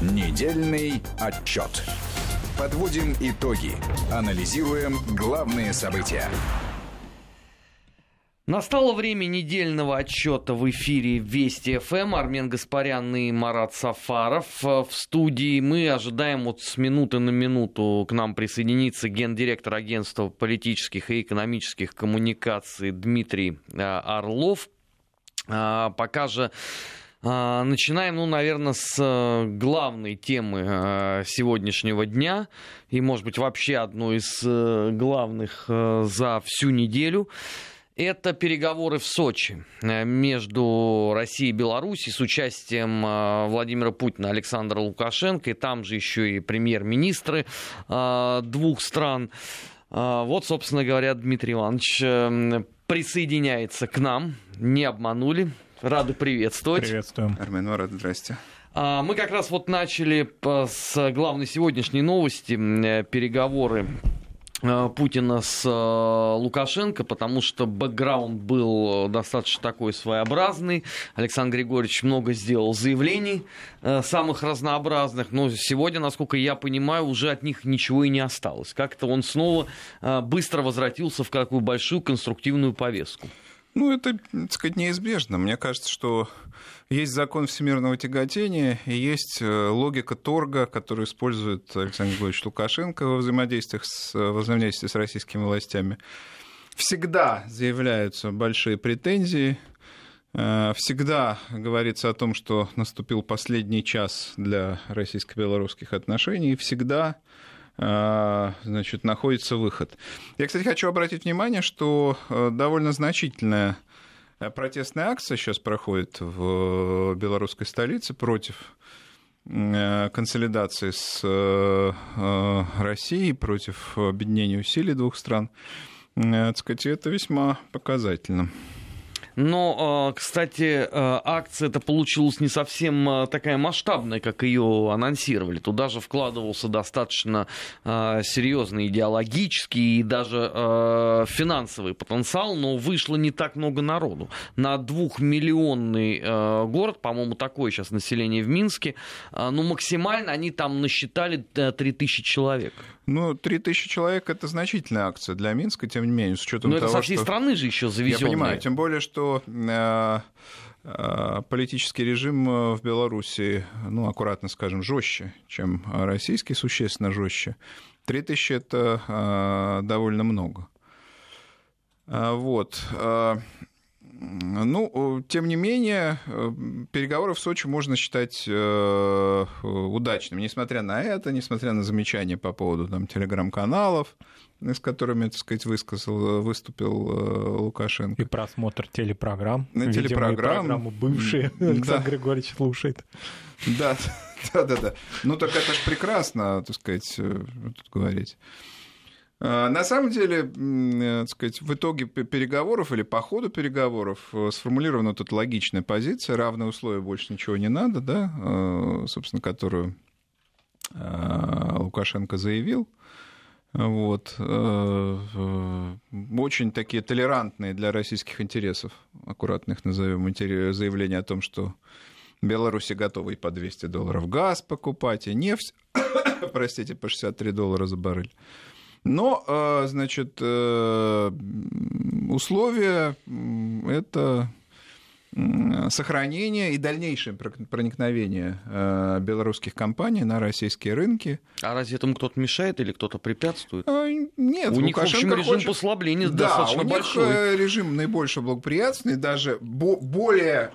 Недельный отчет. Подводим итоги. Анализируем главные события. Настало время недельного отчета в эфире Вести ФМ. Армен Гаспарян и Марат Сафаров в студии. Мы ожидаем вот с минуты на минуту к нам присоединиться гендиректор агентства политических и экономических коммуникаций Дмитрий э, Орлов. А, пока же начинаем, ну, наверное, с э, главной темы э, сегодняшнего дня и, может быть, вообще одной из главных за всю неделю. Это переговоры в Сочи э, между Россией и Белоруссией с участием э, Владимира Путина, Александра Лукашенко, и там же еще и премьер-министры э, двух стран. Вот, собственно говоря, Дмитрий Иванович присоединяется к нам. Не обманули. Рады приветствовать. Приветствуем. Армен Марат, здрасте. Мы как раз вот начали с главной сегодняшней новости переговоры Э, Путина с э, Лукашенко, потому что бэкграунд был достаточно такой своеобразный. Александр Григорьевич много сделал заявлений э, самых разнообразных, но сегодня, насколько я понимаю, уже от них ничего и не осталось. Как-то он снова быстро возвратился в какую большую конструктивную повестку. Ну, это, так сказать, неизбежно. Мне кажется, что есть закон всемирного тяготения и есть э, логика торга, которую использует Александр Григорьевич Лукашенко во взаимодействиях с, во взаимодействии с российскими властями. Всегда заявляются большие претензии, э, Всегда говорится о том, что наступил последний час для российско-белорусских отношений, и всегда э, значит, находится выход. Я, кстати, хочу обратить внимание, что довольно значительная Э, протестная акция сейчас проходит в белорусской столице против э, консолидации с э, Россией, против объединения усилий двух стран. Так сказать, это весьма показательно. Но, а, кстати, а, акция это получилась не совсем а, такая масштабная, как ее анонсировали. Туда же вкладывался достаточно серьезный идеологический и даже финансовый потенциал, но вышло не так много народу. На двухмиллионный город, по-моему, такое сейчас население в Минске, ну, максимально они там насчитали 3000 человек. Ну, 3000 человек это значительная акция для Минска, тем не менее, с учетом Но того, это со всей что... страны же еще завезенная. Я понимаю, тем более, что э, э, политический режим э, в Беларуси, ну, аккуратно скажем, жестче, чем российский, существенно жестче. 3000 это довольно много. Вот. Ну, тем не менее, э, переговоры в Сочи можно считать э, удачными, несмотря на это, несмотря на замечания по поводу там, телеграм-каналов, с которыми, так сказать, высказал, выступил э, Лукашенко. И просмотр телепрограмм. На телепрограмм. программу бывшие Александр. Григорьевич слушает. Да, да, да, да. Ну, так это же прекрасно, так сказать, тут говорить. А, на самом деле, э, так сказать, в итоге переговоров или по ходу переговоров э, сформулирована тут логичная позиция, равные условия, больше ничего не надо, да, э, собственно, которую Лукашенко заявил. Вот. Очень такие толерантные для российских интересов, аккуратно их назовем, заявления о том, что Беларуси готова и по 200 долларов газ покупать, и нефть, простите, по 63 доллара за баррель. Но, э, значит, э, условия это сохранение и дальнейшее проникновение э, белорусских компаний на российские рынки. А разве этому кто-то мешает или кто-то препятствует? А, нет, у них, в общем, режим хочет... послабления да, достаточно у них большой. режим наибольший благоприятный, даже более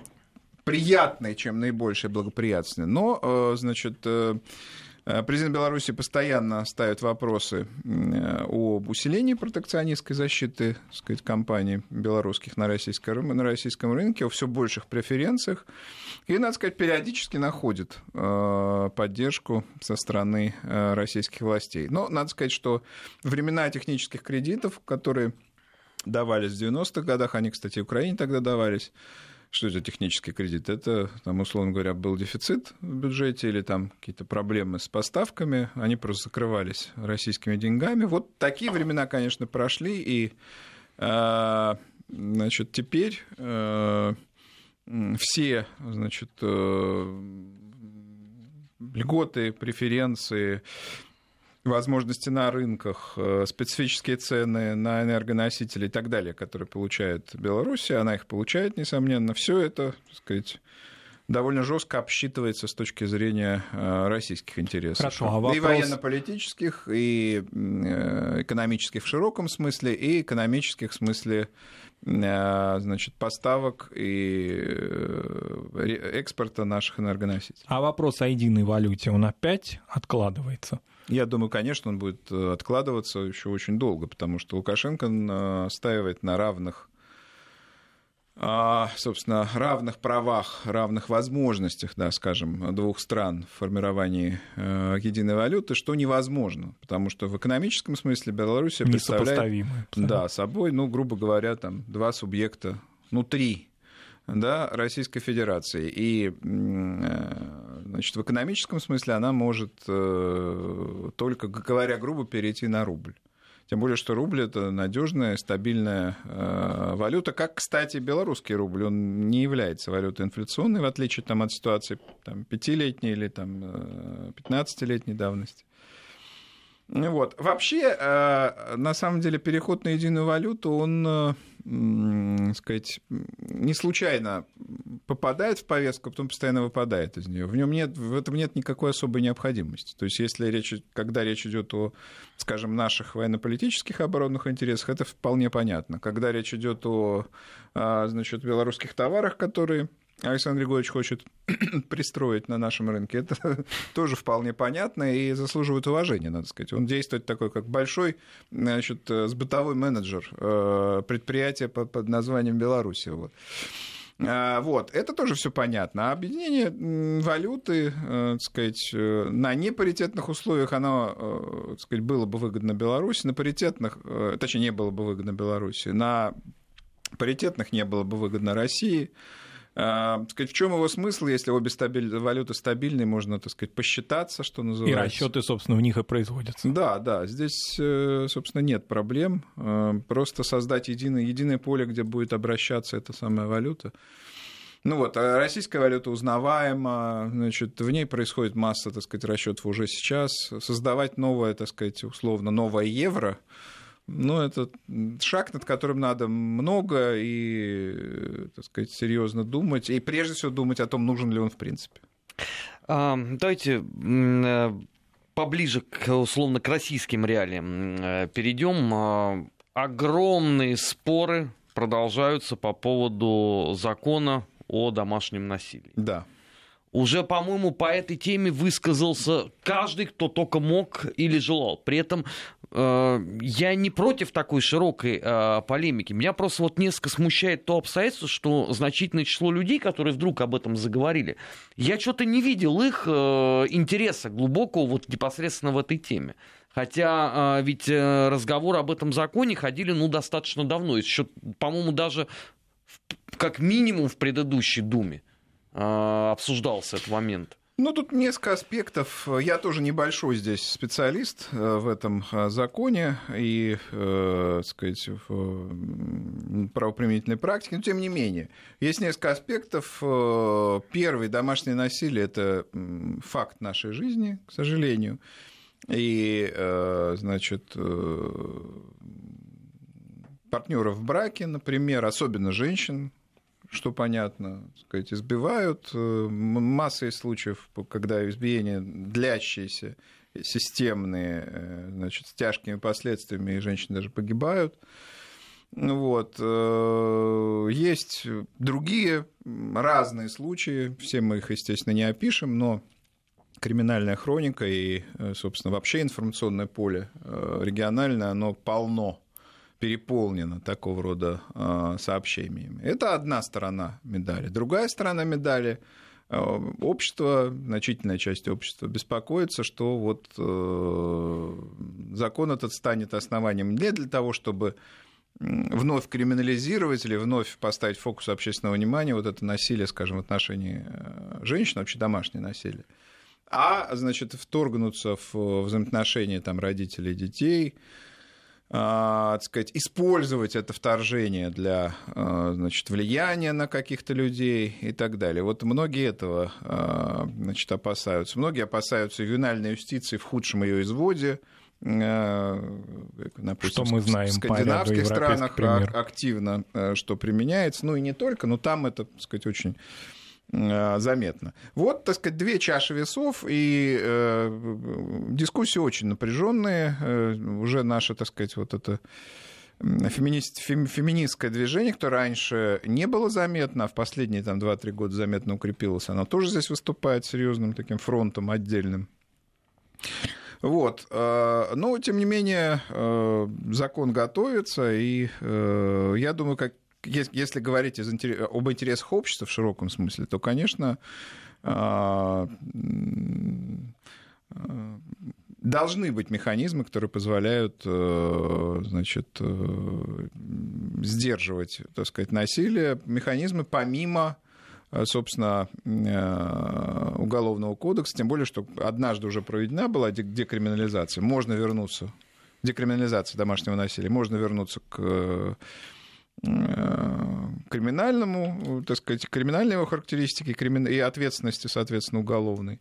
приятный, чем наибольший благоприятный. Но, значит, президент Беларуси постоянно ставит вопросы э, об усилении протекционистской защиты сказать, компаний белорусских на российском, на российском рынке, о все больших преференциях. И, надо сказать, периодически находит э, поддержку со стороны российских властей. Но надо сказать, что времена технических кредитов, которые давались в 90-х годах, они, кстати, Украине тогда давались, что это технический кредит? Это, там, условно говоря, был дефицит в бюджете или там какие-то проблемы с поставками, они просто закрывались российскими деньгами. Вот такие времена, конечно, прошли, и а, значит, теперь э, все значит, э, льготы, преференции, возможности на рынках, э, специфические цены на энергоносители и так далее, которые получает Беларусь, она их получает, несомненно. Все это, так сказать, довольно жестко обсчитывается с точки зрения э, российских интересов. Хорошо, а вопрос... И военно-политических, и э, экономических в широком смысле, и экономических в смысле значит, поставок и экспорта наших энергоносителей. А вопрос о единой валюте, он опять откладывается? Я думаю, конечно, он будет э, откладываться еще очень долго, потому что Лукашенко настаивает на равных а, собственно, равных правах, равных возможностях, да, скажем, двух стран в формировании э, единой валюты, что невозможно, потому что в экономическом смысле Беларусь представляет да, собой, ну, грубо говоря, там два субъекта, ну, три да, Российской Федерации. И э, значит, в экономическом смысле она может э, только, говоря грубо, перейти на рубль. Тем более, что рубль это надежная, стабильная э, валюта. Как, кстати, белорусский рубль, он не является валютой инфляционной, в отличие там, от ситуации там, пятилетней или там, 15-летней давности. Вот. Вообще, на самом деле, переход на единую валюту, он сказать, не случайно попадает в повестку, а потом постоянно выпадает из нее. В нем нет, в этом нет никакой особой необходимости. То есть, если речь, когда речь идет о, скажем, наших военно-политических оборонных интересах, это вполне понятно. Когда речь идет о, а, значит, белорусских товарах, которые Александр Григорьевич хочет пристроить на нашем рынке, это тоже вполне понятно и заслуживает уважения, надо сказать. Он действует такой, как большой значит, сбытовой менеджер э, предприятия под, названием Беларусь. Вот. А, вот, это тоже все понятно. А объединение валюты, э, так сказать, э, на непаритетных условиях оно, так сказать, было бы выгодно Беларуси, на паритетных, точнее, не было бы выгодно Беларуси, на паритетных не было бы выгодно России. А, сказать, в чем его смысл, если обе стабиль... валюты стабильные, можно, так сказать, посчитаться, что называется. И расчеты, собственно, в них и производятся. Да, да, здесь, э, собственно, нет проблем. Э, просто создать единое, единое поле, где будет обращаться эта самая валюта. Ну вот, а российская валюта узнаваема, значит, в ней происходит масса, так сказать, расчетов уже сейчас. Создавать новое, так сказать, условно, новое евро – ну, это шаг, над которым надо много и, так сказать, серьезно думать. И прежде всего думать о том, нужен ли он в принципе. Давайте э, поближе к, условно, к российским реалиям э, перейдем. А, огромные споры продолжаются по поводу закона о домашнем насилии. Да. Уже, по-моему, по этой теме высказался каждый, кто только мог или желал. При этом Э, я не против такой широкой э, полемики. Меня просто вот несколько смущает то обстоятельство, что значительное число людей, которые вдруг об этом заговорили, я что-то не видел их э, интереса глубокого вот непосредственно в этой теме. Хотя ведь разговоры об этом законе ходили ну, достаточно давно. Еще, по-моему, даже как минимум в предыдущей Думе обсуждался этот момент. Ну, тут несколько аспектов. Я тоже небольшой здесь специалист э, в этом э, законе и, э, так сказать, в правоприменительной практике, но тем не менее. Есть несколько аспектов. Первый, домашнее насилие – это факт нашей жизни, к сожалению. И, значит, партнеров в браке, например, особенно женщин, что понятно, сказать, избивают. Э, масса случаев, когда избиения длящиеся, системные, э, значит, с тяжкими последствиями, и женщины даже погибают. Вот. Э, есть другие разные случаи, все мы их, естественно, не опишем, но криминальная хроника и, собственно, вообще информационное поле региональное, оно полно переполнена такого рода а, сообщениями. Это одна сторона медали. Другая сторона медали а, общество, значительная часть общества беспокоится, что вот э, закон этот станет основанием не для того, чтобы вновь криминализировать или вновь поставить фокус общественного внимания вот это насилие, скажем, в отношении э, женщин, вообще домашнее насилие, а, значит, вторгнуться в взаимоотношения там, родителей и детей, так сказать, использовать это вторжение для а, значит, влияния на каких-то людей и так далее. Вот многие этого а, значит, опасаются. Многие опасаются ювенальной юстиции в худшем ее изводе. Допустим, что мы знаем в скандинавских странах пример. активно что применяется. Ну и не только, но там это, так сказать, очень заметно. Вот, так сказать, две чаши весов, и э, дискуссии очень напряженные. Э, уже наше, так сказать, вот это феминист, фем, феминистское движение, которое раньше не было заметно, а в последние там, 2-3 года заметно укрепилось, оно тоже здесь выступает серьезным таким фронтом отдельным. Вот. Э, но, тем не менее, закон готовится, и я думаю, как если говорить из, об интересах общества в широком смысле, то, конечно, а, должны быть механизмы, которые позволяют э, значит, э, сдерживать так сказать, насилие, механизмы помимо э, собственно, уголовного кодекса, тем более, что однажды уже проведена была декриминализация, можно вернуться, декриминализация домашнего насилия, можно вернуться к криминальному, так сказать, криминальной его характеристики и ответственности, соответственно, уголовной.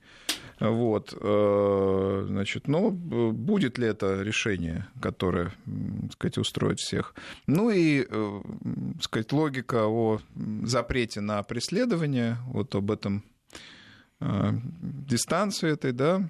Вот, э, значит, но будет ли это решение, которое, так сказать, устроит всех? Ну и, э, так сказать, логика о запрете на преследование, вот об этом дистанции этой, да, Э,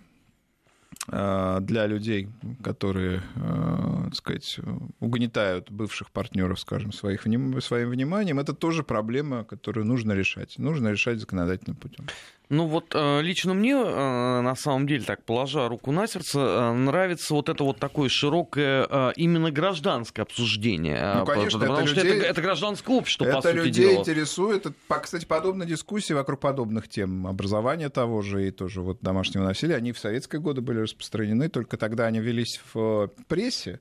для людей, которые, э, так сказать, угнетают бывших партнеров, скажем, своих, своим вниманием, это тоже проблема, которую нужно решать. Нужно решать законодательным путем. Ну вот э, лично мне, э, на самом деле, так положа руку на сердце, э, нравится вот это вот такое широкое именно гражданское обсуждение. Ну, конечно, потому это что людей, это, это гражданское общество, это по сути людей дела. интересует. Кстати, подобные дискуссии вокруг подобных тем, образования того же и тоже вот домашнего насилия, они в советские годы были распространены, только тогда они велись в прессе,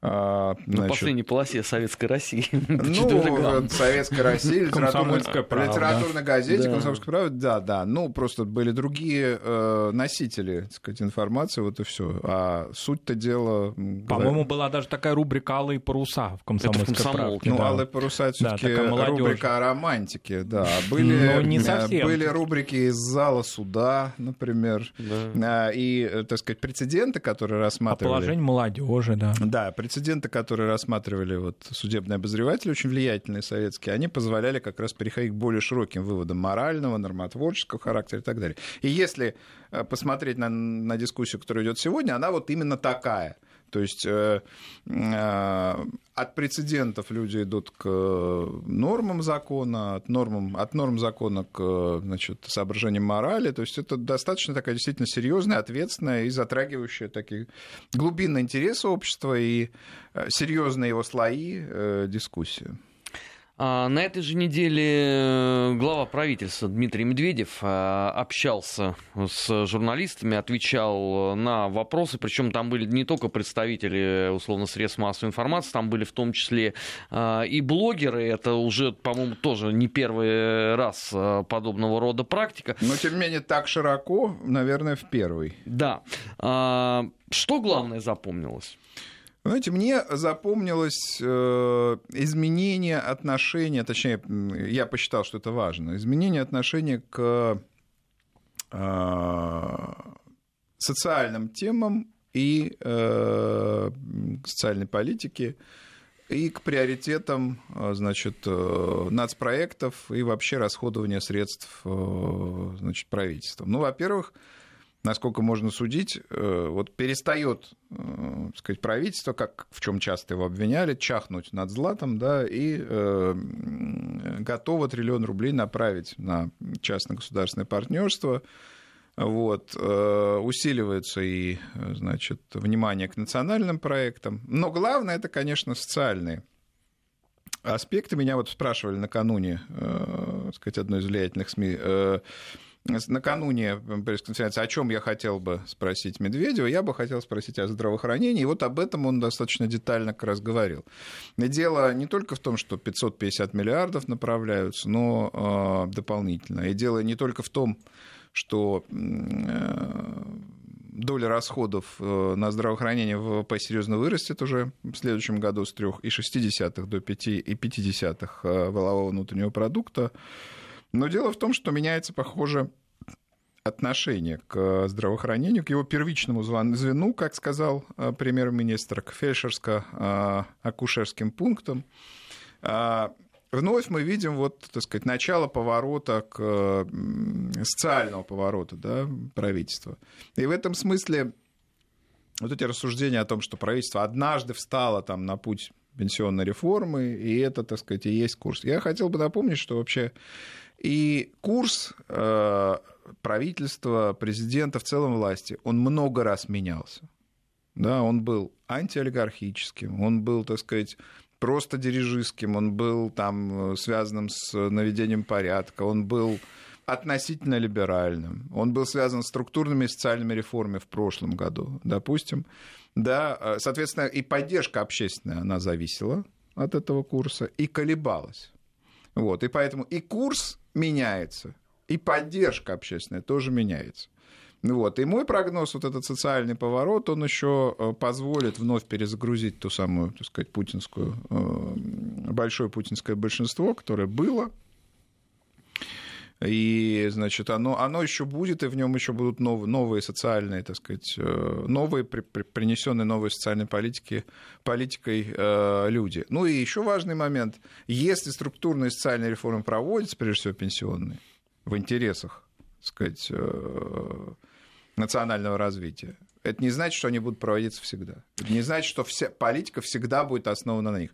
а, значит, На последней полосе Советской России. Ну, Советской России, газете, да. комсомольская правда, да, да. Ну, просто были другие э, носители, так сказать, информации, вот и все. А суть-то дела... По-моему, была даже такая рубрика «Алые паруса» в комсомольской в правде. Ну, да. «Алые паруса» все таки да, рубрика о романтике, да. Были, ну, не совсем. были рубрики из зала суда, например, да. и, так сказать, прецеденты, которые рассматривали... О положении молодежи, да. Да, прецеденты, которые рассматривали вот судебные обозреватели, очень влиятельные советские, они позволяли как раз переходить к более широким выводам морального, нормотворческого характера и так далее. И если э, посмотреть на, на дискуссию, которая идет сегодня, она вот именно такая – то есть э, э, от прецедентов люди идут к нормам закона, от, нормам, от норм закона к значит, соображениям морали. То есть это достаточно такая действительно серьезная, ответственная и затрагивающая такие глубинные интересы общества и э, серьезные его слои дискуссии. А, на этой же неделе э, глава правительства Дмитрий Медведев а, общался с журналистами, отвечал на вопросы, причем там были не только представители условно средств массовой информации, там были в том числе а, и блогеры, это уже, по-моему, тоже не первый раз подобного рода практика. Но, тем не менее, так широко, наверное, в первый. Да. Что главное запомнилось? Знаете, мне запомнилось э, изменение отношения, точнее, я посчитал, что это важно, изменение отношения к э, социальным темам и э, социальной политике, и к приоритетам значит, нацпроектов и вообще расходования средств значит, правительством. Ну, во-первых, насколько можно судить, э, вот перестает э, сказать, правительство, как в чем часто его обвиняли, чахнуть над златом, да, и э, готово триллион рублей направить на частно-государственное партнерство. Вот, э, усиливается и, значит, внимание к национальным проектам. Но главное, это, конечно, социальные аспекты. Меня вот спрашивали накануне, э, сказать, одной из влиятельных СМИ, накануне пресс-конференции, о чем я хотел бы спросить Медведева, я бы хотел спросить о здравоохранении, и вот об этом он достаточно детально как раз говорил. И дело не только в том, что 550 миллиардов направляются, но э, дополнительно. И дело не только в том, что э, доля расходов э, на здравоохранение в ВВП серьезно вырастет уже в следующем году с 3,6 до 5,5 э, валового внутреннего продукта. Но дело в том, что меняется, похоже, отношение к здравоохранению, к его первичному звену, как сказал премьер-министр, к фельдшерско-акушерским пунктам. А, вновь мы видим вот, так сказать, начало поворота к социального поворота да, правительства. И в этом смысле вот эти рассуждения о том, что правительство однажды встало там на путь пенсионной реформы, и это, так сказать, и есть курс. Я хотел бы напомнить, что вообще и курс э, правительства, президента, в целом власти, он много раз менялся. Да, он был антиолигархическим, он был, так сказать, просто дирижистским, он был там э, связанным с наведением порядка, он был относительно либеральным, он был связан с структурными и социальными реформами в прошлом году, допустим. Да, э, соответственно, и поддержка общественная, она зависела от этого курса и колебалась. Вот, и поэтому и курс меняется, и поддержка общественная тоже меняется. Вот. И мой прогноз, вот этот социальный поворот, он еще э, позволит вновь перезагрузить ту самую, так сказать, путинскую, э, большое путинское большинство, которое было. И, значит, оно, оно еще будет, и в нем еще будут новые, новые социальные, так сказать, э, новые, при, при, принесенные новой социальной политики, политикой э, люди. Ну и еще важный момент. Если структурные социальные реформы проводятся, прежде всего пенсионные, в интересах, так сказать, э, национального развития. Это не значит, что они будут проводиться всегда. Это не значит, что вся политика всегда будет основана на них.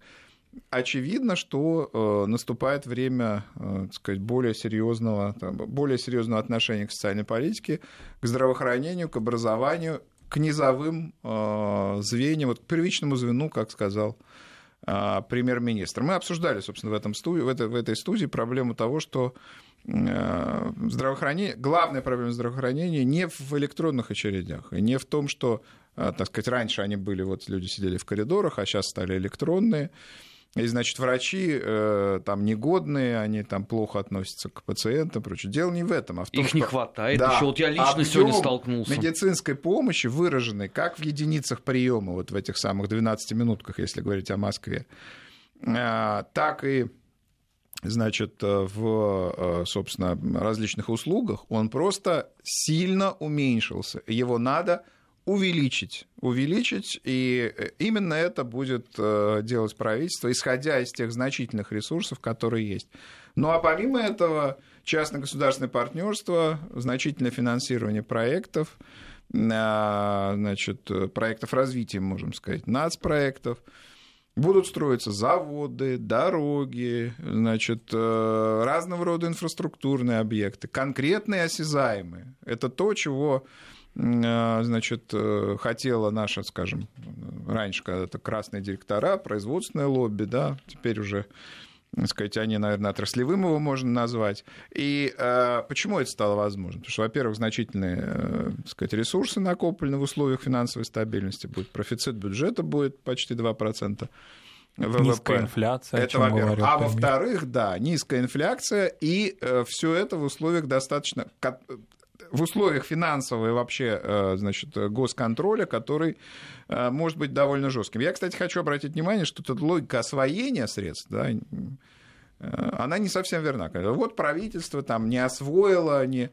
Очевидно, что э, наступает время э, сказать, более, серьезного, там, более серьезного отношения к социальной политике, к здравоохранению, к образованию, к низовым э, звеньям, вот к первичному звену, как сказал премьер-министр. Мы обсуждали, собственно, в, этом студии, в, этой, в этой студии проблему того, что Э, здравоохранение, главная проблема здравоохранения не в электронных очередях, и не в том, что, э, так сказать, раньше они были, вот люди сидели в коридорах, а сейчас стали электронные. И, значит, врачи э, там негодные, они там плохо относятся к пациентам, прочее. Дело не в этом, а в том, Их что... не хватает. Да, Еще вот я лично сегодня столкнулся. медицинской помощи выраженной как в единицах приема, вот в этих самых 12 минутках, если говорить о Москве, э, так и значит, э, в, э, собственно, различных услугах, он просто сильно уменьшился. Его надо увеличить, увеличить, и э, именно это будет делать правительство, исходя из тех значительных ресурсов, которые есть. Ну а помимо этого, частно-государственное партнерство, значительное финансирование проектов, значит, проектов развития, можем сказать, нацпроектов, проектов Будут строиться заводы, дороги, значит, э, разного рода инфраструктурные объекты, конкретные осязаемые. Это то, чего э, значит, э, хотела наша, скажем, раньше когда-то красные директора, производственное лобби, да, теперь уже сказать, они, наверное, отраслевым его можно назвать. И э, почему это стало возможно? Потому что, во-первых, значительные э, сказать, ресурсы накоплены в условиях финансовой стабильности. Будет профицит бюджета будет почти 2%. ВВП. Низкая инфляция. Это, во-первых. А во-вторых, да, низкая инфляция, и э, все это в условиях достаточно в условиях финансового и вообще, э, значит, госконтроля, который э, может быть довольно жестким. Я, кстати, хочу обратить внимание, что эта логика освоения средств, да, э, она не совсем верна. Вот правительство там не освоило, не...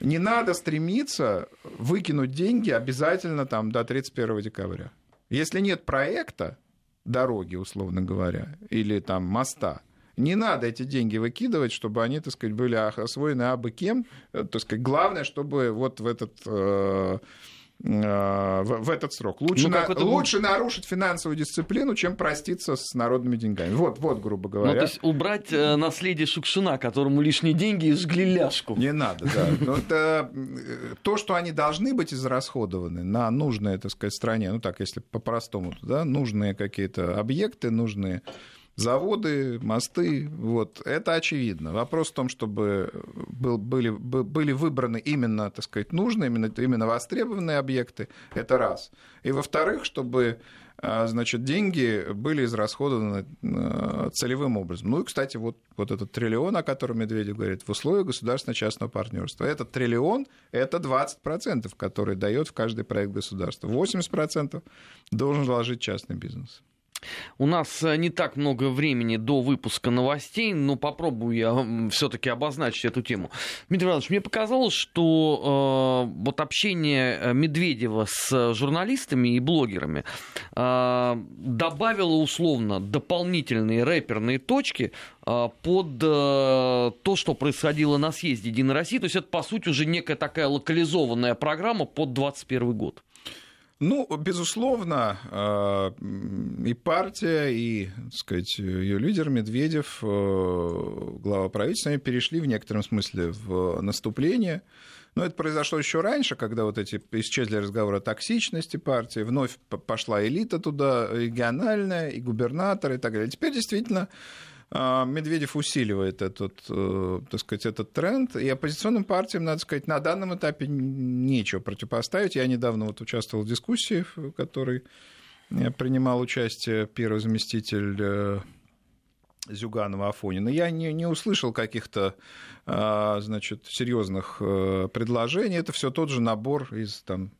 Не надо стремиться выкинуть деньги обязательно там до 31 декабря. Если нет проекта дороги, условно говоря, или там моста, не надо эти деньги выкидывать, чтобы они, так сказать, были освоены абы кем. Э, так сказать, главное, чтобы вот в этот э, э, в, в этот срок. Лучше, ну, на, лучше нарушить финансовую дисциплину, чем проститься с народными деньгами. Вот, вот грубо говоря. Ну, то есть убрать э, наследие Шукшина, которому лишние деньги и жгли ляжку. Не надо, да. Но это, то, что они должны быть израсходованы на нужные, так сказать, стране, ну так, если по-простому, да, нужные какие-то объекты, нужные заводы, мосты, вот, это очевидно. Вопрос в том, чтобы был, были, были выбраны именно, так сказать, нужные, именно, именно востребованные объекты, это раз. И во-вторых, чтобы а, значит, деньги были израсходованы а, целевым образом. Ну и, кстати, вот, вот этот триллион, о котором Медведев говорит, в условиях государственно-частного партнерства. Этот триллион – это 20%, который дает в каждый проект государства. 80% должен вложить частный бизнес. У нас э, не так много времени до выпуска новостей, но попробую я все-таки обозначить эту тему. Дмитрий Иванович, мне показалось, что э, вот общение э, Медведева с журналистами и блогерами э, добавило условно дополнительные рэперные точки э, под э, то, что происходило на съезде Единой России. То есть это, по сути, уже некая такая локализованная программа под 2021 год. Ну, безусловно, э, и партия, и, так сказать, ее лидер Медведев, э, глава правительства, они перешли в некотором смысле в наступление. Но это произошло еще раньше, когда вот эти исчезли разговоры о токсичности партии, вновь пошла элита туда, региональная, и губернаторы и так далее. Теперь действительно Медведев усиливает этот, э, так сказать, этот тренд, и оппозиционным партиям, надо сказать, на данном этапе нечего противопоставить. Я недавно вот участвовал в дискуссии, в которой принимал участие первый заместитель э, Зюганова Афонина. Я не, не услышал каких-то а, значит, серьезных э, предложений. Это все тот же набор из там,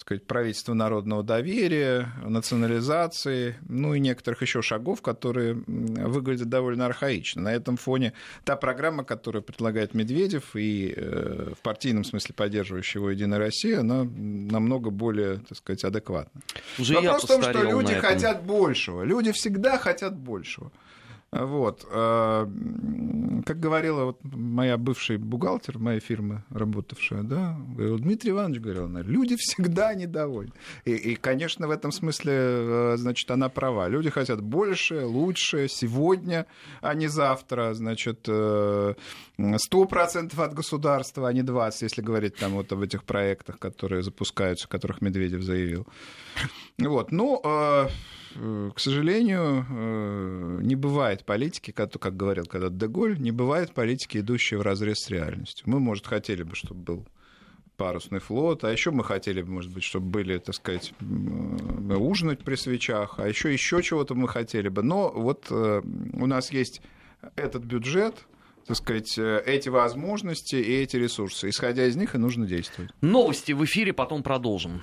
сказать, правительства народного доверия, национализации, ну и некоторых еще шагов, которые выглядят довольно архаично. На этом фоне та программа, которую предлагает Медведев и э, в партийном смысле поддерживающая его «Единая Россия», она намного более, так сказать, адекватна. Уже Вопрос в том, что люди хотят большего. Люди всегда хотят большего. Вот. А, как говорила вот моя бывшая бухгалтер моей фирмы, работавшая, да, говорил, Дмитрий Иванович говорил, она, люди всегда недовольны. И, и, конечно, в этом смысле, э, значит, она права. Люди хотят больше, лучше, сегодня, а не завтра. Значит, 100% э, от государства, а не 20%, если говорить там вот об этих проектах, которые запускаются, о которых Медведев заявил. Вот. Ну, э, к сожалению, э, не бывает политики, как, говорил когда Деголь, не бывает политики, идущей в разрез с реальностью. Мы, может, хотели бы, чтобы был парусный флот, а еще мы хотели бы, может быть, чтобы были, так сказать, ужинать при свечах, а еще еще чего-то мы хотели бы. Но вот э, у нас есть этот бюджет, так сказать, э, эти возможности и эти ресурсы. Исходя из них и нужно действовать. Новости в эфире, потом продолжим.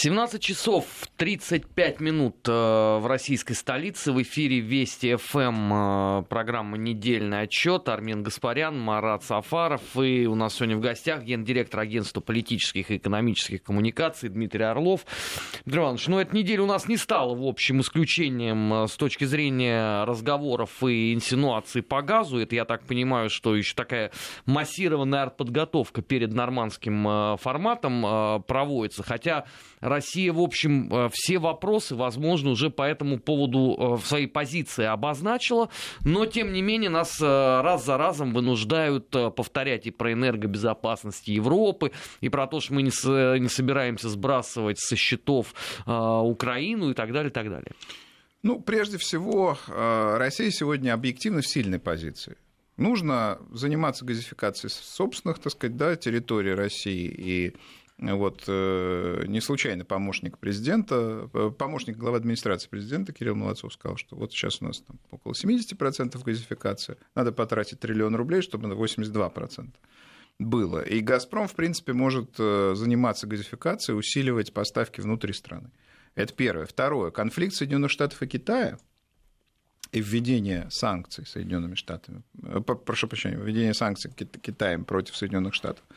17 часов 35 минут э, в российской столице. В эфире Вести ФМ, э, программа «Недельный отчет». Армен Гаспарян, Марат Сафаров. И у нас сегодня в гостях гендиректор агентства политических и экономических коммуникаций Дмитрий Орлов. Дмитрий Иванович, ну эта неделя у нас не стала, в общем, исключением э, с точки зрения разговоров и инсинуаций по газу. Это, я так понимаю, что еще такая массированная артподготовка перед нормандским форматом проводится. Хотя Россия, в общем, э, все вопросы, возможно, уже по этому поводу э, в своей позиции обозначила, но, тем не менее, нас э, раз за разом вынуждают повторять и про энергобезопасность Европы, и про то, что мы не, не собираемся сбрасывать со счетов Украину и так далее, и так далее. Ну, прежде всего, Россия сегодня объективно в сильной позиции. Нужно заниматься газификацией собственных, так сказать, да, территорий России и вот, э, не случайно помощник президента, э, помощник главы администрации президента Кирилл Молодцов сказал, что вот сейчас у нас там около 70% газификации, надо потратить триллион рублей, чтобы на 82% было. И «Газпром», в принципе, может э, заниматься газификацией, усиливать поставки внутри страны. Это первое. Второе. Конфликт Соединенных Штатов и Китая и введение санкций Соединенными Штатами, прошу прощения, введение санкций Китаем против Соединенных Штатов –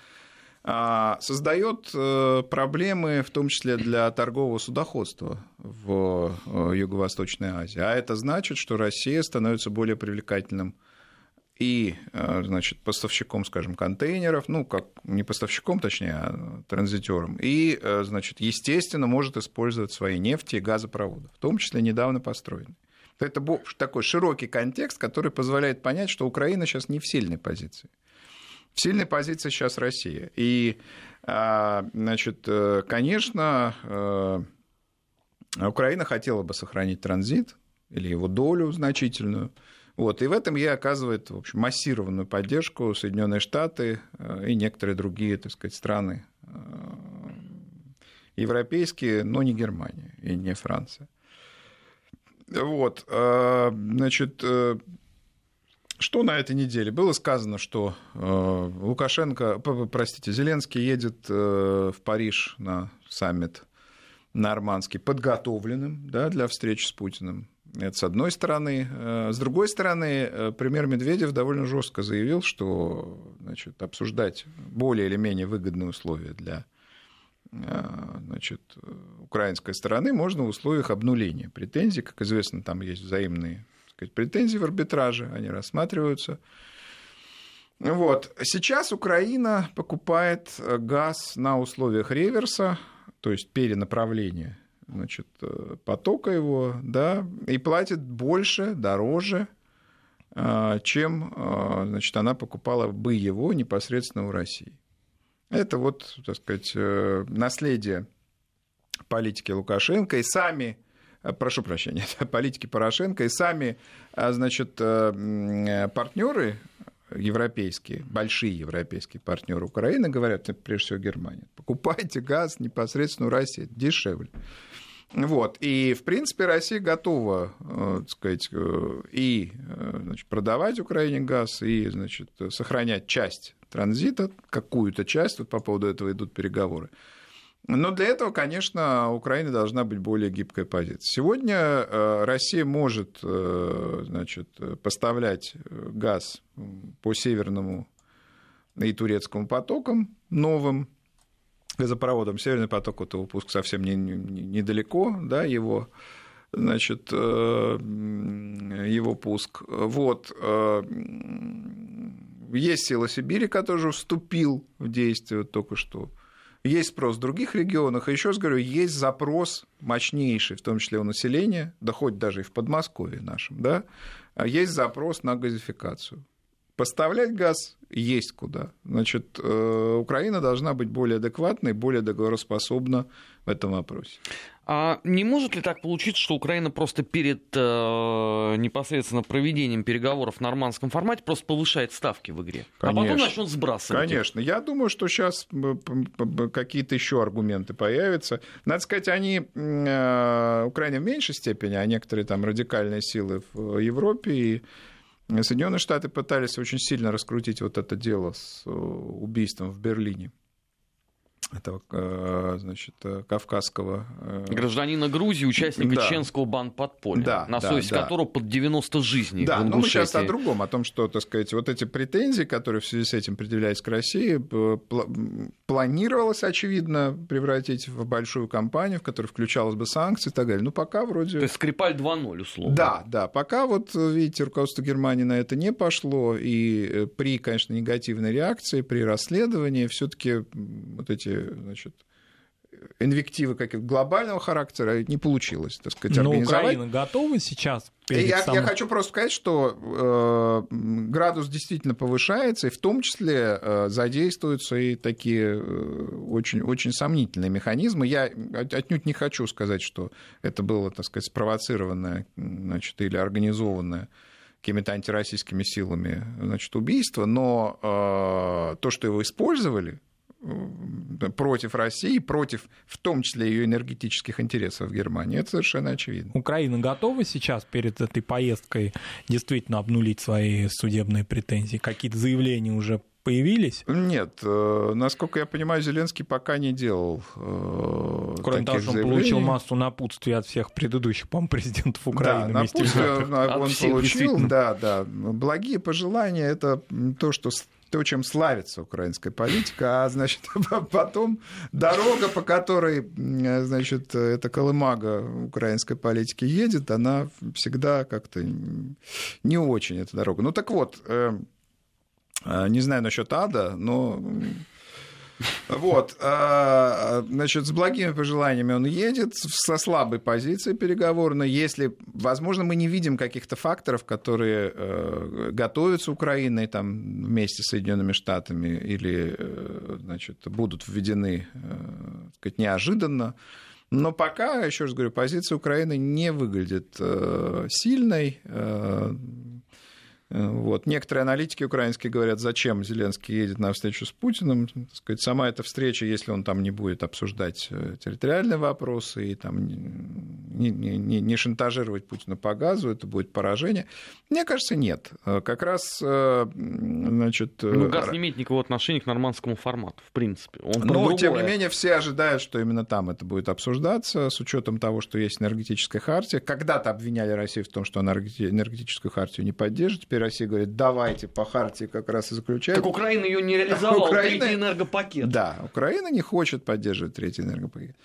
создает э, проблемы, в том числе для торгового судоходства в э, Юго-Восточной Азии. А это значит, что Россия становится более привлекательным и, э, значит, поставщиком, скажем, контейнеров, ну, как не поставщиком, точнее, а транзитером, и, значит, естественно, может использовать свои нефти и газопроводы, в том числе недавно построенные. Это такой широкий контекст, который позволяет понять, что Украина сейчас не в сильной позиции. В сильной позиции сейчас Россия. И, а, значит, э, конечно, э, Украина хотела бы сохранить транзит или его долю значительную. Вот, и в этом ей оказывает в общем, массированную поддержку Соединенные Штаты э, и некоторые другие так сказать, страны европейские, но не Германия и не Франция. Вот, значит, что на этой неделе? Было сказано, что э, Лукашенко, простите, Зеленский едет э, в Париж на саммит нормандский подготовленным да, для встречи с Путиным. Это с одной стороны. Э, с другой стороны, премьер Медведев довольно жестко заявил, что значит, обсуждать более или менее выгодные условия для значит, украинской стороны можно в условиях обнуления претензий. Как известно, там есть взаимные сказать, претензии в арбитраже, они рассматриваются. Вот. Сейчас Украина покупает э, газ на условиях реверса, то есть перенаправления значит, э, потока его, да, и платит больше, дороже, э, чем значит, она покупала бы его непосредственно у России. Это вот, так сказать, наследие политики Лукашенко, и сами прошу прощения, политики Порошенко, и сами, э, значит, э, партнеры европейские, большие европейские партнеры Украины говорят, прежде всего Германия, покупайте газ непосредственно у России, дешевле. Вот. И, в принципе, Россия готова, так сказать, и значит, продавать Украине газ, и значит, сохранять часть транзита, какую-то часть, вот по поводу этого идут переговоры. Но для этого, конечно, Украина должна быть более гибкой позицией. Сегодня э, Россия может э, значит, поставлять газ по северному и турецкому потокам новым газопроводам. Северный поток это выпуск совсем не, не, недалеко, да, его значит, э, его пуск. Вот. Есть сила Сибири, который уже вступил в действие только что. Есть спрос в других регионах, и еще раз говорю, есть запрос мощнейший, в том числе у населения, да хоть даже и в Подмосковье нашем, да, а есть запрос на газификацию. Поставлять газ есть куда. Значит, э, Украина должна быть более адекватной, более договороспособна в этом вопросе. А не может ли так получиться, что Украина просто перед э, непосредственно проведением переговоров в нормандском формате просто повышает ставки в игре, Конечно. а потом начнет сбрасывать? Конечно. Их? Я думаю, что сейчас какие-то еще аргументы появятся. Надо сказать, они, э, Украина в меньшей степени, а некоторые там радикальные силы в Европе и Соединенные Штаты пытались очень сильно раскрутить вот это дело с э, убийством в Берлине этого, э, значит, э, кавказского... Э, Гражданина Грузии, участника да. чеченского бан-подполья, да, на да, совесть да. которого под 90 жизней. Да, но мы сейчас о другом, о том, что, так сказать, вот эти претензии, которые в связи с этим предъявлялись к России, планировалось, очевидно, превратить в большую кампанию, в которой включалось бы санкции и так далее. Ну, пока вроде... То есть Скрипаль 2.0, условно. Да, да, пока вот, видите, руководство Германии на это не пошло, и при, конечно, негативной реакции, при расследовании все таки вот эти значит, инвективы каких глобального характера не получилось, так сказать, Но Украина готова сейчас? Я, самым... я хочу просто сказать, что э, градус действительно повышается, и в том числе э, задействуются и такие э, очень, очень сомнительные механизмы. Я отнюдь не хочу сказать, что это было, так сказать, спровоцированное значит, или организованное какими-то антироссийскими силами значит, убийство, но э, то, что его использовали, против России, против в том числе ее энергетических интересов в Германии. Это совершенно очевидно. Украина готова сейчас перед этой поездкой действительно обнулить свои судебные претензии? Какие-то заявления уже появились? Нет, э, насколько я понимаю, Зеленский пока не делал э, Кроме того, что он получил массу напутствий от всех предыдущих, по президентов Украины. Да, напутствие он получил, да, да. Благие пожелания — это то, что то, чем славится украинская политика, а, значит, потом дорога, по которой, значит, эта колымага украинской политики едет, она всегда как-то не очень, эта дорога. Ну, так вот, э, э, не знаю насчет ада, но Вот, а, значит, с благими пожеланиями он едет, со слабой позицией переговорной. Если, возможно, мы не видим каких-то факторов, которые э, готовятся Украиной там, вместе с Соединенными Штатами или, э, значит, будут введены, э, сказать, неожиданно. Но пока, еще раз говорю, позиция Украины не выглядит сильной. Вот. Некоторые аналитики украинские говорят, зачем Зеленский едет на встречу с Путиным. Так сказать, сама эта встреча, если он там не будет обсуждать э, территориальные вопросы и там не, не, не, шантажировать Путина по газу, это будет поражение. Мне кажется, нет. Э, как раз, э, значит... Ну, газ не имеет никакого отношения к нормандскому формату, в принципе. Он Но, тем не менее, все ожидают, что именно там это будет обсуждаться, с учетом того, что есть энергетическая хартия. Когда-то обвиняли Россию в том, что она энергетическую хартию не поддержит. Теперь Россия говорит, давайте по Хартии как раз и заключать. Так Украина ее не реализовала, Украина... третий энергопакет. Да, Украина не хочет поддерживать третий энергопакет.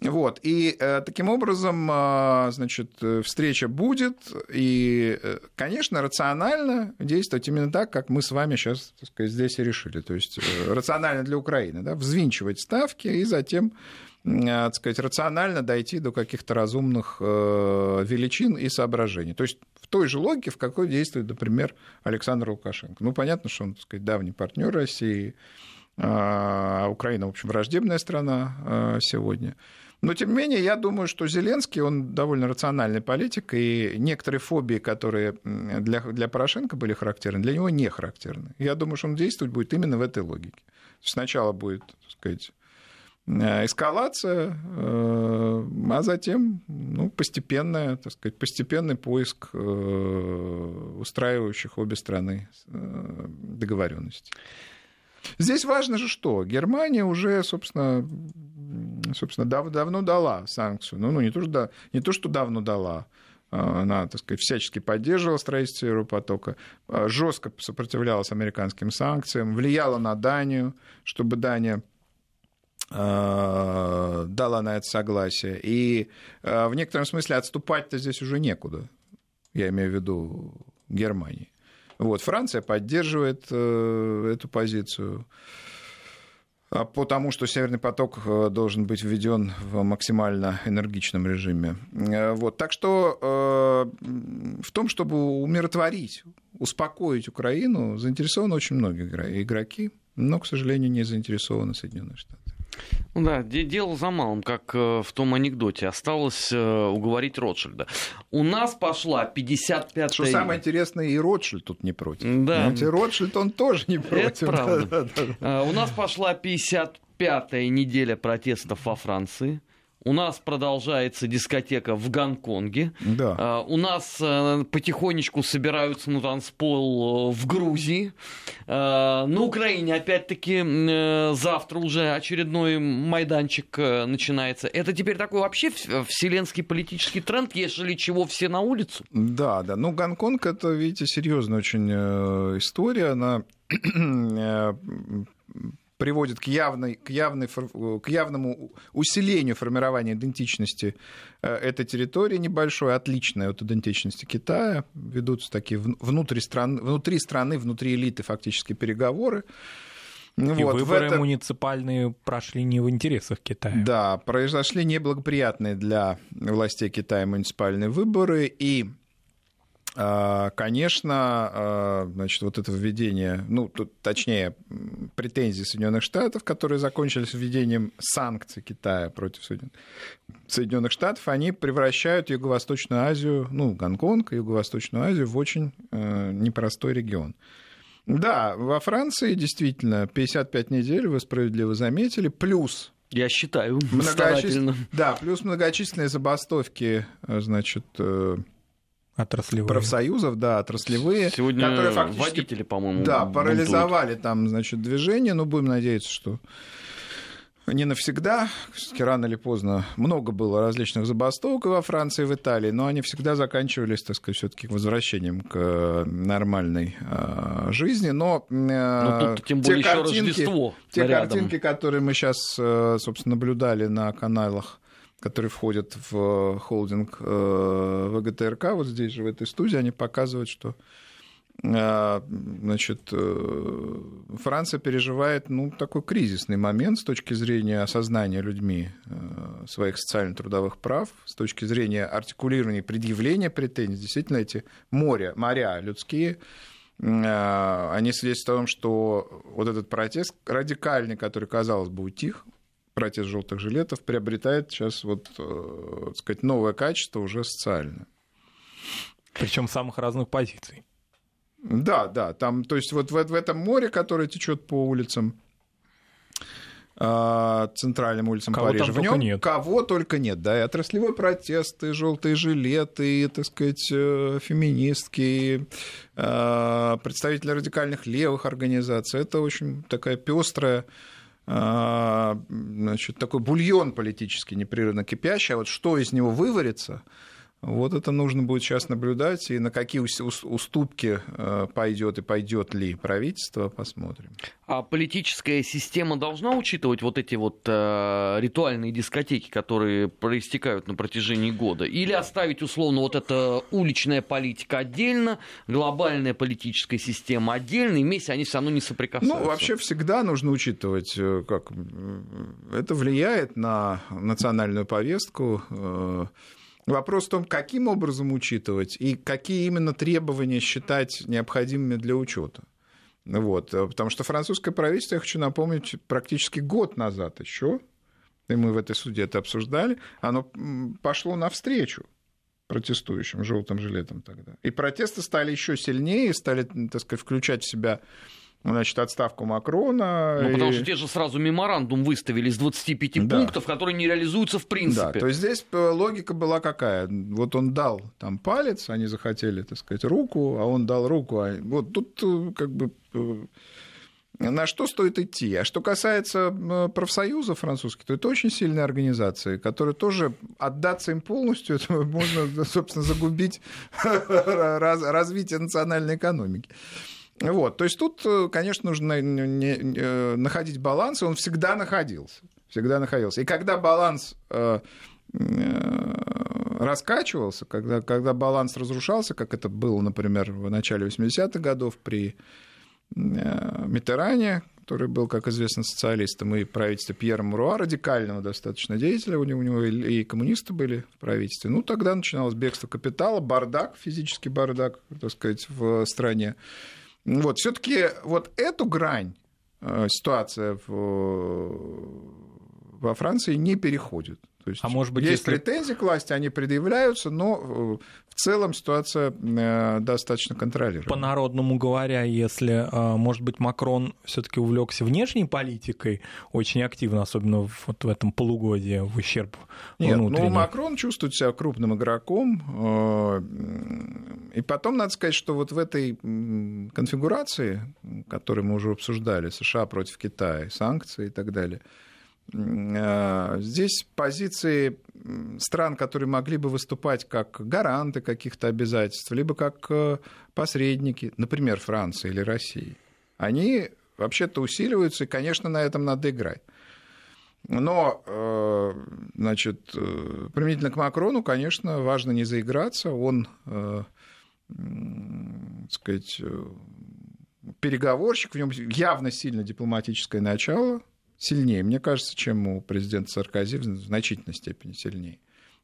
Вот, и э, таким образом, э, значит, встреча будет, и, э, конечно, рационально действовать именно так, как мы с вами сейчас, так сказать, здесь и решили. То есть э, рационально для Украины, да, взвинчивать ставки и затем так сказать, рационально дойти до каких-то разумных э, величин и соображений. То есть той же логике, в какой действует, например, Александр Лукашенко. Ну, понятно, что он, так сказать, давний партнер России, а Украина, в общем, враждебная страна а, сегодня. Но, тем не менее, я думаю, что Зеленский, он довольно рациональный политик, и некоторые фобии, которые для, для Порошенко были характерны, для него не характерны. Я думаю, что он действовать будет именно в этой логике. Сначала будет, так сказать, Э, эскалация, э, а затем ну, постепенная, так сказать, постепенный поиск э, устраивающих обе страны договоренностей. Здесь важно же что? Германия уже, собственно, собственно дав, давно дала санкцию. Ну, ну не, то, что, не то, что давно дала, она, так сказать, всячески поддерживала строительство Европотока, жестко сопротивлялась американским санкциям, влияла на Данию, чтобы Дания Э, дала на это согласие. И э, в некотором смысле отступать-то здесь уже некуда. Я имею в виду Германии. Вот, Франция поддерживает э, эту позицию а потому что Северный поток должен быть введен в максимально энергичном режиме. Вот. Так что в том, чтобы умиротворить, успокоить Украину, заинтересованы очень многие игроки, но, к сожалению, не заинтересованы Соединенные Штаты. Ну да, дело за малым, как э, в том анекдоте. Осталось э, уговорить Ротшильда. У нас пошла 55-я... Что самое интересное, и Ротшильд тут не против. Да. Понимаете, Ротшильд, он тоже не против. Это правда. Э, у нас пошла 55-я неделя протестов во Франции. У нас продолжается дискотека в Гонконге. Да. А, у нас э, потихонечку собираются на танцпол э, в Грузии. А, на Украине, опять-таки, э, завтра уже очередной майданчик начинается. Это теперь такой вообще вселенский политический тренд, если чего все на улицу? Да, да. Ну, Гонконг это, видите, серьезная очень история. Она приводит к, явной, к, явной, к явному усилению формирования идентичности э, этой территории небольшой, отличной от идентичности Китая. Ведутся такие внутри страны, внутри страны, внутри элиты фактически переговоры. И вот, выборы это... муниципальные прошли не в интересах Китая. Да, произошли неблагоприятные для властей Китая муниципальные выборы, и конечно, а, значит, вот это введение, ну, тут, точнее, претензии Соединенных Штатов, которые закончились введением санкций Китая против Соединенных Штатов, они превращают Юго-Восточную Азию, ну, Гонконг и Юго-Восточную Азию в очень э, непростой регион. Да, во Франции действительно 55 недель, вы справедливо заметили, плюс я считаю, многочисленным. Да, плюс многочисленные забастовки, э, значит, э, Отраслевые. профсоюзов, да, отраслевые. Сегодня которые фактически, водители, по-моему, Да, парализовали бунтуют. там, значит, движение, но будем надеяться, что не навсегда, все-таки рано или поздно много было различных забастовок во Франции и в Италии, но они всегда заканчивались, так сказать, все-таки возвращением к э, нормальной э, жизни. Но, э, но тут, тем более те картинки, те картинки, которые мы сейчас, собственно, наблюдали на каналах которые входят в холдинг э, ВГТРК, вот здесь же, в этой студии, они показывают, что а, значит, э, Франция переживает ну, такой кризисный момент с точки зрения осознания людьми э, своих социально-трудовых прав, с точки зрения артикулирования, предъявления претензий. Действительно, эти моря, моря людские, они свидетельствуют о том, что вот этот протест радикальный, который, казалось бы, утих, протест желтых жилетов, приобретает сейчас вот, э, так сказать, новое качество уже социальное. Причем самых разных позиций. Да, да, там, то есть вот в, в этом море, которое течет по улицам, а, центральным улицам кого Парижа. в нем нет. кого только нет, да, и отраслевой протест, и желтые жилеты, и, так сказать, э, феминистки, а, представители радикальных левых организаций. Это очень такая пестрая значит, такой бульон политический непрерывно кипящий, а вот что из него выварится – вот это нужно будет сейчас наблюдать, и на какие уступки э, пойдет и пойдет ли правительство, посмотрим. А политическая система должна учитывать вот эти вот э, ритуальные дискотеки, которые проистекают на протяжении года? Или оставить условно вот эта уличная политика отдельно, глобальная политическая система отдельно, и вместе они все равно не соприкасаются? Ну, вообще всегда нужно учитывать, э, как это влияет на национальную повестку, э, Вопрос в том, каким образом учитывать и какие именно требования считать необходимыми для учета. Вот, потому что французское правительство, я хочу напомнить, практически год назад еще, и мы в этой суде это обсуждали, оно пошло навстречу протестующим желтым жилетом тогда. И протесты стали еще сильнее, стали, так сказать, включать в себя значит, отставку Макрона. Ну, потому что те же сразу меморандум выставили из 25 да. пунктов, которые не реализуются в принципе. Да, то есть здесь э, логика была какая? Вот он дал там палец, они захотели, так сказать, руку, а он дал руку. А вот тут э, как бы э, на что стоит идти? А что касается профсоюза французских, то это очень сильные организации, которые тоже отдаться им полностью, это можно, собственно, загубить развитие национальной экономики. Вот, то есть тут, э, конечно, нужно э, находить баланс, и он всегда находился. Всегда находился. И когда баланс э, раскачивался, когда, когда баланс разрушался, как это было, например, в начале 80-х годов при Митеране, который был, как известно, социалистом, и правительстве Пьера Муруа, радикального достаточно деятеля, у него, у него и коммунисты были в правительстве. Ну, тогда начиналось бегство капитала, бардак, физический бардак, так сказать, в стране. Вот, все-таки вот эту грань э, ситуация в, во Франции не переходит. То есть, а может быть, есть если... претензии к власти, они предъявляются, но э, в целом ситуация э, достаточно контролируема. По-народному говоря, если, может быть, Макрон все-таки увлекся внешней политикой очень активно, особенно вот в этом полугодии, в ущерб Нет, ну Макрон чувствует себя крупным игроком, и потом надо сказать, что вот в этой конфигурации, которую мы уже обсуждали, США против Китая, санкции и так далее, здесь позиции стран, которые могли бы выступать как гаранты каких-то обязательств, либо как э, посредники, например, Франции или России, они вообще-то усиливаются, и, конечно, на этом надо играть. Но, э, значит, э, применительно к Макрону, конечно, важно не заиграться. Он так сказать, э, переговорщик, в нем явно сильно дипломатическое начало, сильнее, мне кажется, чем у президента Саркози, в значительной степени сильнее.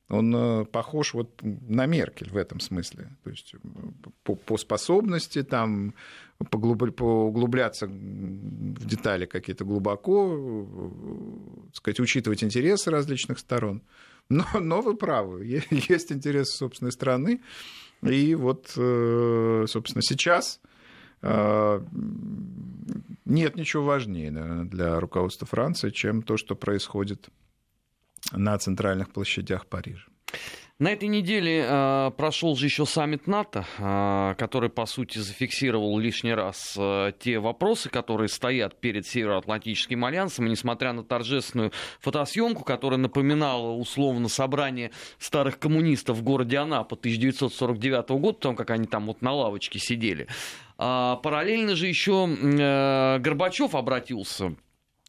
Он э, похож вот на Меркель в этом смысле. То есть э, по, по способности там поуглубляться в детали какие-то глубоко, так сказать, учитывать интересы различных сторон. Но, но вы правы, есть интересы собственной страны, и вот, э, собственно, сейчас э, нет ничего важнее для руководства Франции, чем то, что происходит на центральных площадях Парижа. На этой неделе э, прошел же еще саммит НАТО, э, который, по сути, зафиксировал лишний раз э, те вопросы, которые стоят перед Североатлантическим альянсом. И несмотря на торжественную фотосъемку, которая напоминала условно собрание старых коммунистов в городе Анапа 1949 года, том, как они там вот на лавочке сидели, параллельно же еще э, Горбачев обратился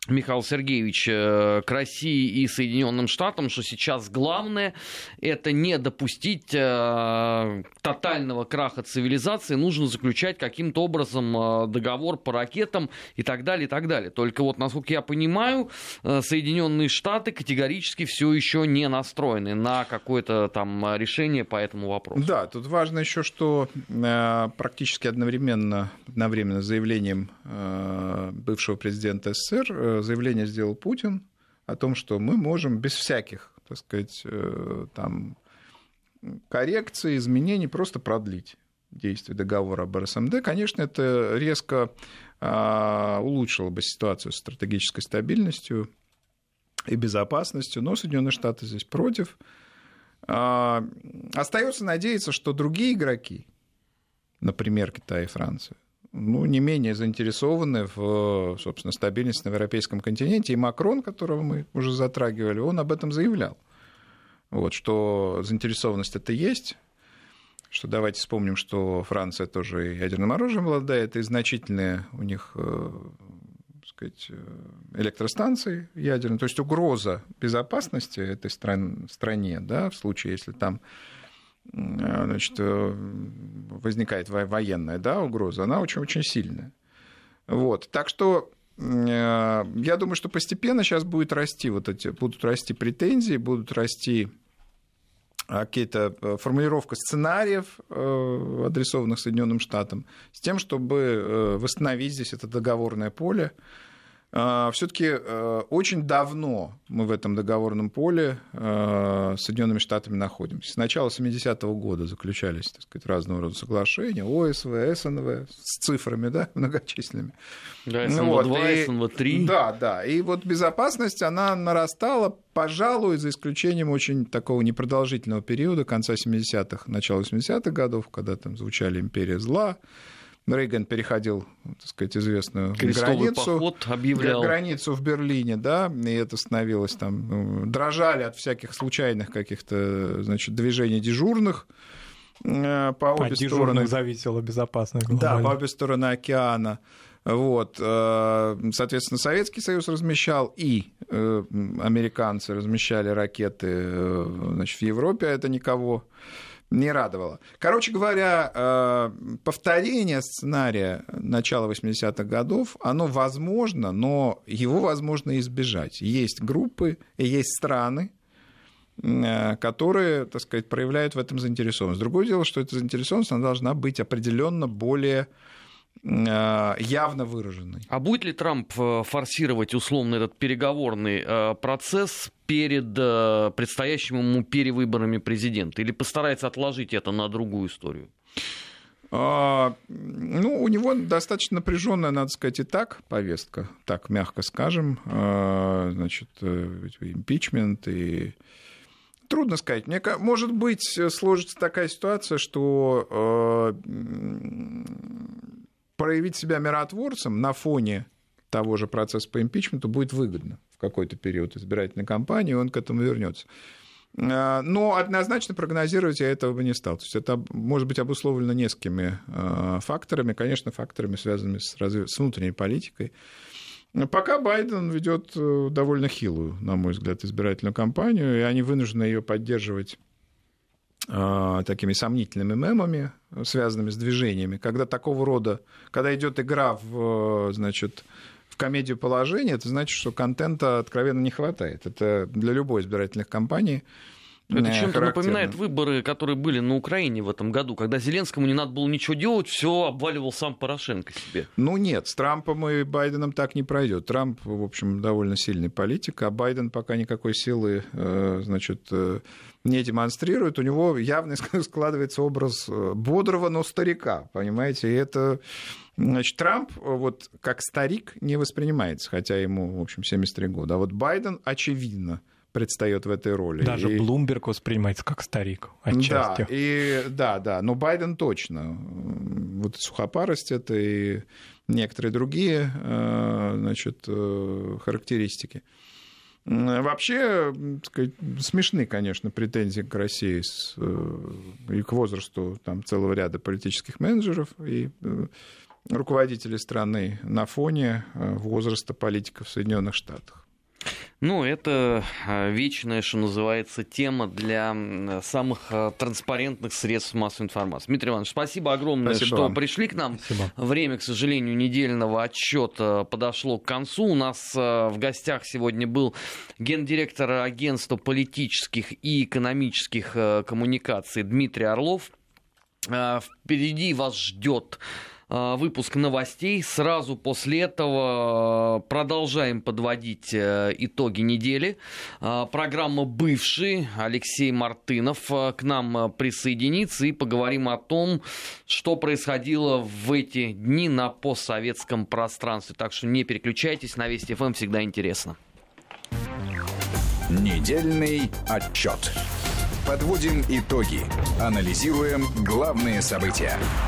Михаил Сергеевич, э, к России и Соединенным Штатам, что сейчас главное это не допустить э, тотального краха цивилизации, нужно заключать каким-то образом э, договор по ракетам и так далее, и так далее. Только вот, насколько я понимаю, Соединенные Штаты категорически все еще не настроены на какое-то там решение по этому вопросу. Да, тут важно еще, что практически одновременно, одновременно с заявлением бывшего президента СССР заявление сделал Путин о том, что мы можем без всяких, так сказать, э, там, коррекций, изменений просто продлить действие договора об РСМД. Конечно, это резко а, улучшило бы ситуацию с стратегической стабильностью и безопасностью, но Соединенные Штаты здесь против. А, остается надеяться, что другие игроки, например, Китай и Франция, ну, не менее заинтересованы в, собственно, стабильности на европейском континенте. И Макрон, которого мы уже затрагивали, он об этом заявлял. Вот, что заинтересованность это есть, что давайте вспомним, что Франция тоже ядерным оружием обладает, и значительные у них э, сказать, э, электростанции ядерные. То есть угроза безопасности этой стран, стране, да, в случае, если там значит, э, возникает военная да, угроза, она очень-очень сильная. Вот. Так что э, я думаю, что постепенно сейчас будет расти вот эти, будут расти претензии, будут расти какие-то формулировка сценариев, адресованных Соединенным Штатам, с тем, чтобы восстановить здесь это договорное поле, все-таки э, очень давно мы в этом договорном поле э, с Соединенными Штатами находимся. С начала 70-го года заключались так сказать, разного рода соглашения, ОСВ, СНВ, с цифрами да, многочисленными. Да, СНВ-2, вот, СНВ-3. Да, да. И вот безопасность, она нарастала, пожалуй, за исключением очень такого непродолжительного периода, конца 70-х, начала 80-х годов, когда там звучали «Империя зла», Рейган переходил, так сказать, известную Крестовый границу, поход объявлял. границу в Берлине, да, и это становилось там, ну, дрожали от всяких случайных каких-то, значит, движений дежурных э, по обе От стороны. зависела безопасность. Да, по обе стороны океана. Вот, э, соответственно, Советский Союз размещал и э, американцы размещали ракеты значит, в Европе, а это никого не радовало. Короче говоря, э, повторение сценария начала 80-х годов, оно возможно, но его возможно избежать. Есть группы, есть страны, э, которые, так сказать, проявляют в этом заинтересованность. Другое дело, что эта заинтересованность она должна быть определенно более явно выраженный. А будет ли Трамп э, форсировать условно этот переговорный э, процесс перед предстоящими ему перевыборами президента? Или постарается отложить это на другую историю? А, ну, у него достаточно напряженная, надо сказать, и так повестка, так мягко скажем. А, значит, импичмент и Трудно сказать. Мне, может быть, сложится такая ситуация, что проявить себя миротворцем на фоне того же процесса по импичменту будет выгодно в какой-то период избирательной кампании, он к этому вернется. А, но однозначно прогнозировать я этого бы не стал. То есть это может быть обусловлено несколькими а, факторами, конечно, факторами, связанными с, разв... с внутренней политикой. Пока Байден ведет э, довольно хилую, на мой взгляд, избирательную кампанию, и они вынуждены ее поддерживать такими сомнительными мемами, связанными с движениями, когда такого рода, когда идет игра в, значит, в комедию положения, это значит, что контента откровенно не хватает. Это для любой избирательной кампании это чем-то напоминает выборы, которые были на Украине в этом году, когда Зеленскому не надо было ничего делать, все обваливал сам Порошенко себе. Ну нет, с Трампом и Байденом так не пройдет. Трамп, в общем, довольно сильный политик, а Байден пока никакой силы, э, значит, э, не демонстрирует. У него явно складывается образ э, бодрого, но старика, понимаете? И это Значит, Трамп вот как старик не воспринимается, хотя ему, в общем, 73 года. А вот Байден, очевидно, предстает в этой роли. Даже и... Блумберг воспринимается как старик отчасти. Да, и, да, да, но Байден точно. Вот сухопарость это и некоторые другие э, значит, э, характеристики. Вообще, сказать, смешны, конечно, претензии к России с, э, и к возрасту там, целого ряда политических менеджеров. И руководителей страны на фоне возраста политиков в Соединенных Штатах. Ну, это а, вечная, что называется, тема для самых а, транспарентных средств массовой информации. Дмитрий Иванович, спасибо огромное, спасибо что вам. пришли к нам. Спасибо. Время, к сожалению, недельного отчета подошло к концу. У нас а, в гостях сегодня был гендиректор агентства политических и экономических коммуникаций Дмитрий Орлов. Впереди вас ждет выпуск новостей. Сразу после этого э, продолжаем подводить э, итоги недели. Программа «Бывший» Алексей Мартынов к нам присоединится и поговорим о том, что происходило в эти дни на постсоветском пространстве. Так что не переключайтесь, на Вести ФМ всегда интересно. Недельный отчет. Подводим итоги. Анализируем главные события.